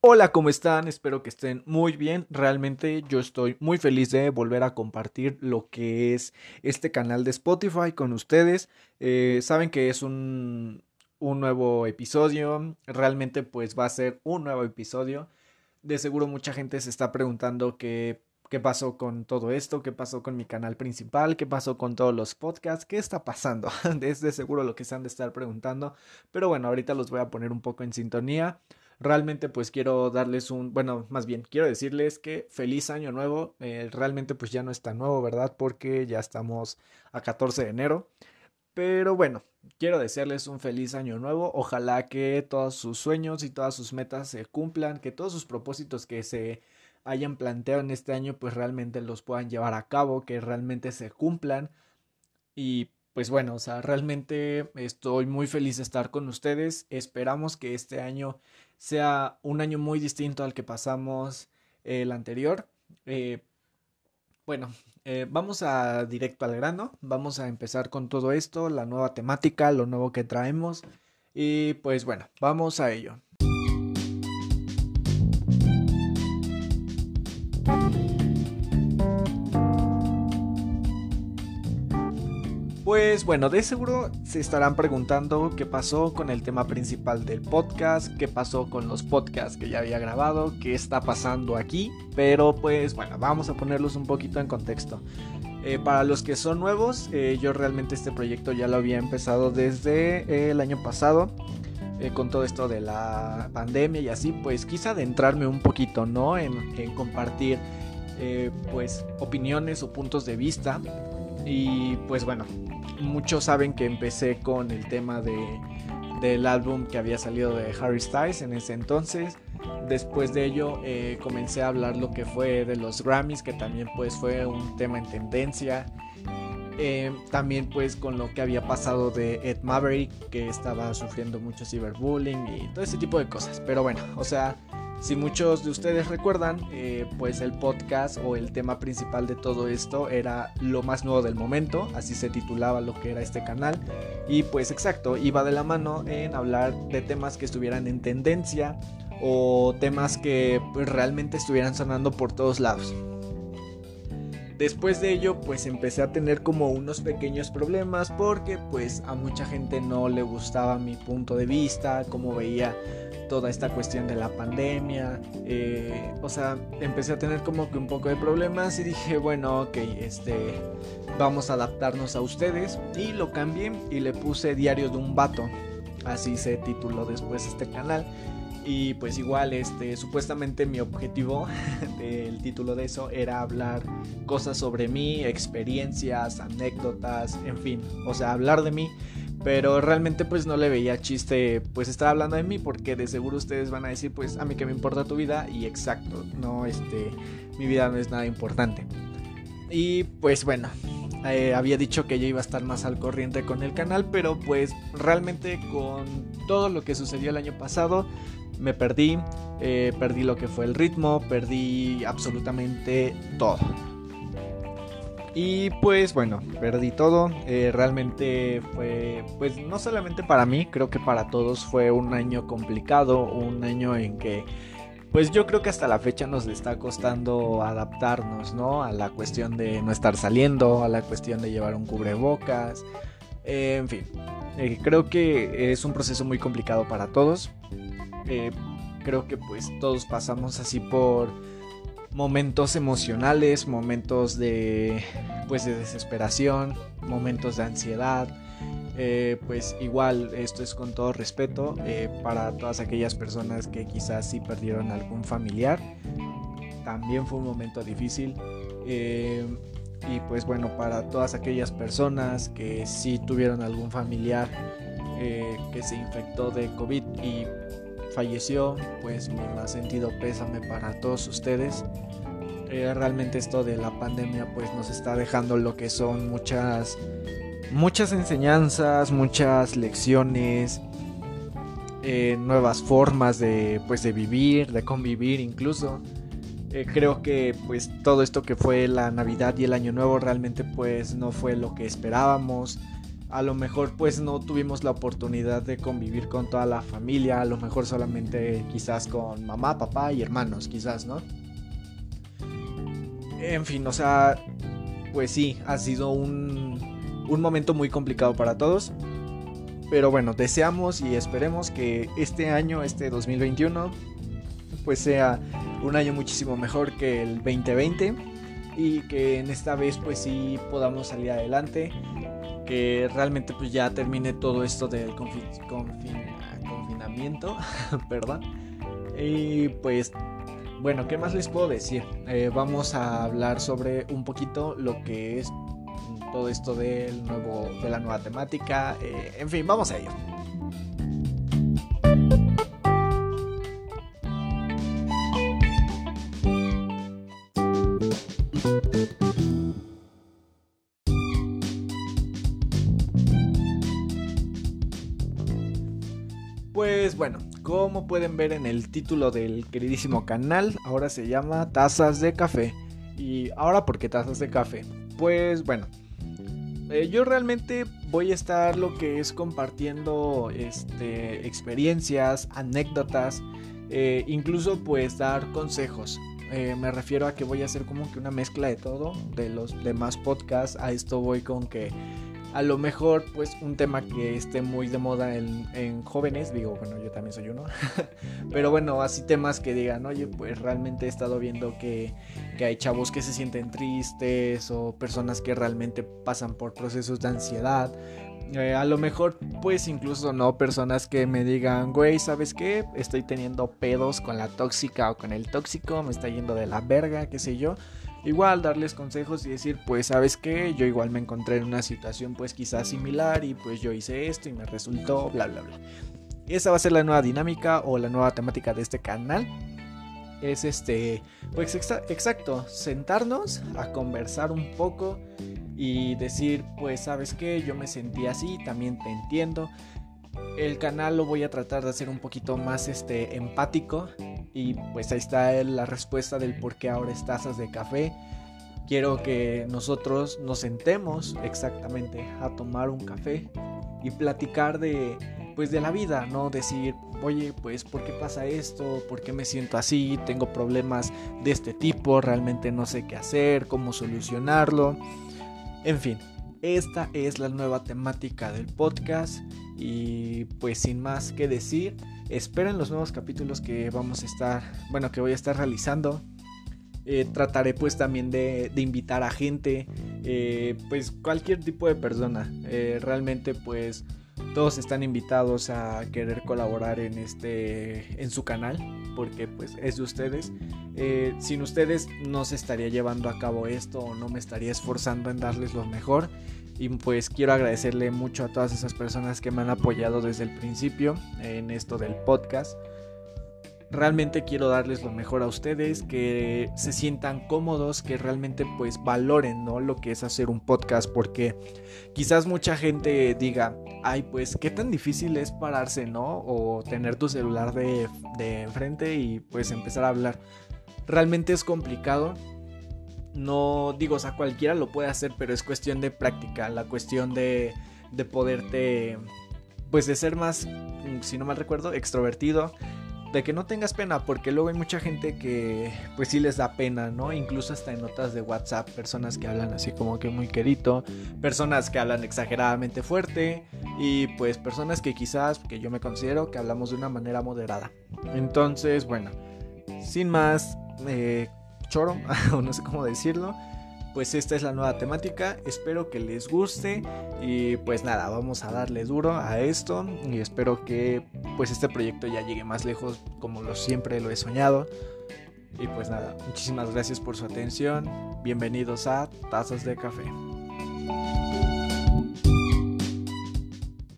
Hola, ¿cómo están? Espero que estén muy bien. Realmente yo estoy muy feliz de volver a compartir lo que es este canal de Spotify con ustedes. Eh, saben que es un, un nuevo episodio. Realmente pues va a ser un nuevo episodio. De seguro mucha gente se está preguntando qué, qué pasó con todo esto, qué pasó con mi canal principal, qué pasó con todos los podcasts, qué está pasando. es de seguro lo que se han de estar preguntando. Pero bueno, ahorita los voy a poner un poco en sintonía. Realmente pues quiero darles un, bueno, más bien quiero decirles que feliz año nuevo. Eh, realmente pues ya no es tan nuevo, ¿verdad? Porque ya estamos a 14 de enero. Pero bueno, quiero desearles un feliz año nuevo. Ojalá que todos sus sueños y todas sus metas se cumplan, que todos sus propósitos que se hayan planteado en este año pues realmente los puedan llevar a cabo, que realmente se cumplan. Y pues bueno, o sea, realmente estoy muy feliz de estar con ustedes. Esperamos que este año sea un año muy distinto al que pasamos el anterior. Eh, bueno, eh, vamos a directo al grano, vamos a empezar con todo esto, la nueva temática, lo nuevo que traemos y pues bueno, vamos a ello. Bueno, de seguro se estarán preguntando qué pasó con el tema principal del podcast, qué pasó con los podcasts que ya había grabado, qué está pasando aquí, pero pues bueno, vamos a ponerlos un poquito en contexto. Eh, para los que son nuevos, eh, yo realmente este proyecto ya lo había empezado desde el año pasado. Eh, con todo esto de la pandemia y así, pues quise adentrarme un poquito, ¿no? En, en compartir, pues, opiniones o puntos de vista. Y pues bueno, muchos saben que empecé con el tema de, del álbum que había salido de Harry Styles en ese entonces. Después de ello eh, comencé a hablar lo que fue de los Grammys, que también pues fue un tema en tendencia. Eh, también pues con lo que había pasado de Ed Maverick, que estaba sufriendo mucho ciberbullying y todo ese tipo de cosas. Pero bueno, o sea, si muchos de ustedes recuerdan, eh, pues el podcast o el tema principal de todo esto era lo más nuevo del momento, así se titulaba lo que era este canal. Y pues exacto, iba de la mano en hablar de temas que estuvieran en tendencia o temas que pues, realmente estuvieran sonando por todos lados. Después de ello, pues empecé a tener como unos pequeños problemas porque pues a mucha gente no le gustaba mi punto de vista, como veía toda esta cuestión de la pandemia. Eh, o sea, empecé a tener como que un poco de problemas y dije, bueno, ok, este, vamos a adaptarnos a ustedes. Y lo cambié y le puse Diario de un Vato. Así se tituló después este canal. Y pues igual, este, supuestamente mi objetivo del título de eso era hablar cosas sobre mí, experiencias, anécdotas, en fin, o sea, hablar de mí pero realmente pues no le veía chiste pues estar hablando de mí porque de seguro ustedes van a decir pues a mí que me importa tu vida y exacto, no este, mi vida no es nada importante. Y pues bueno, eh, había dicho que yo iba a estar más al corriente con el canal, pero pues realmente con todo lo que sucedió el año pasado me perdí, eh, perdí lo que fue el ritmo, perdí absolutamente todo. Y pues bueno, perdí todo. Eh, realmente fue, pues no solamente para mí, creo que para todos fue un año complicado, un año en que, pues yo creo que hasta la fecha nos está costando adaptarnos, ¿no? A la cuestión de no estar saliendo, a la cuestión de llevar un cubrebocas, eh, en fin. Creo que es un proceso muy complicado para todos. Creo que pues todos pasamos así por momentos emocionales, momentos de pues de desesperación, momentos de ansiedad. Eh, pues igual esto es con todo respeto eh, para todas aquellas personas que quizás sí perdieron algún familiar. También fue un momento difícil. Eh, y pues bueno, para todas aquellas personas que sí tuvieron algún familiar que se infectó de COVID y falleció, pues mi más sentido pésame para todos ustedes. Eh, realmente esto de la pandemia pues nos está dejando lo que son muchas muchas enseñanzas, muchas lecciones, eh, nuevas formas de pues de vivir, de convivir incluso. Eh, creo que pues todo esto que fue la Navidad y el Año Nuevo realmente pues no fue lo que esperábamos a lo mejor pues no tuvimos la oportunidad de convivir con toda la familia, a lo mejor solamente quizás con mamá, papá y hermanos, quizás, ¿no? En fin, o sea, pues sí, ha sido un, un momento muy complicado para todos. Pero bueno, deseamos y esperemos que este año, este 2021, pues sea un año muchísimo mejor que el 2020 y que en esta vez pues sí podamos salir adelante, que realmente pues ya termine todo esto del confinamiento, perdón. Y pues bueno, ¿qué más les puedo decir? Eh, vamos a hablar sobre un poquito lo que es todo esto del nuevo, de la nueva temática. Eh, en fin, vamos a ello. Pues bueno, como pueden ver en el título del queridísimo canal, ahora se llama Tazas de Café. ¿Y ahora por qué tazas de café? Pues bueno, eh, yo realmente voy a estar lo que es compartiendo este, experiencias, anécdotas, eh, incluso pues dar consejos. Eh, me refiero a que voy a hacer como que una mezcla de todo, de los demás podcasts. A esto voy con que a lo mejor pues un tema que esté muy de moda en, jóvenes, digo, bueno, yo también soy uno, pero bueno, así temas que digan, oye, pues realmente he estado viendo que, que hay chavos que se sienten tristes o personas que realmente pasan por procesos de ansiedad. Eh, a lo mejor, pues incluso no personas que me digan, güey, ¿sabes qué? Estoy teniendo pedos con la tóxica o con el tóxico, me está yendo de la verga, qué sé yo igual darles consejos y decir, pues sabes que yo igual me encontré en una situación pues quizás similar y pues yo hice esto y me resultó, bla, bla, bla. Esa va a ser la nueva dinámica o la nueva temática de este canal. Es este, pues exacto, sentarnos a conversar un poco y decir, pues sabes que yo me sentí así, también te entiendo. El canal lo voy a tratar de hacer un poquito más este empático y pues ahí está la respuesta del por qué ahora es tazas de café. Quiero que nosotros nos sentemos exactamente a tomar un café y platicar de pues de la vida, no decir, "Oye, pues ¿por qué pasa esto? ¿Por qué me siento así? Tengo problemas de este tipo, realmente no sé qué hacer, cómo solucionarlo." En fin, esta es la nueva temática del podcast y pues sin más que decir, Esperen los nuevos capítulos que vamos a estar, bueno, que voy a estar realizando. Eh, trataré pues también de, invitar a gente, eh, pues cualquier tipo de persona. Eh, realmente pues todos están invitados a querer colaborar en este, en su canal, porque pues es de ustedes. sin ustedes no se estaría llevando a cabo esto o no me estaría esforzando en darles lo mejor. Y pues quiero agradecerle mucho a todas esas personas que me han apoyado desde el principio en esto del podcast. Realmente quiero darles lo mejor a ustedes, que se sientan cómodos, que realmente pues valoren ¿no? lo que es hacer un podcast, porque quizás mucha gente diga, ay pues qué tan difícil es pararse, ¿no? O tener tu celular de, de enfrente y pues empezar a hablar. Realmente es complicado, no digo, o sea, cualquiera lo puede hacer, pero es cuestión de práctica, la cuestión de, de poderte, pues de ser más, mm, si no mal recuerdo, extrovertido, de que no tengas pena, porque luego hay mucha gente que pues sí les da pena, ¿no? Incluso hasta en notas de WhatsApp, personas que hablan así como que muy querido, personas que hablan exageradamente fuerte y pues personas que quizás, que yo me considero que hablamos de una manera moderada. Entonces, bueno, sin más, eh, choro, o no sé cómo decirlo. Pues esta es la nueva temática, espero que les guste y pues nada, vamos a darle duro a esto y espero que pues este proyecto ya llegue más lejos como lo siempre lo he soñado. Y pues nada, muchísimas gracias por su atención, bienvenidos a Tazas de Café.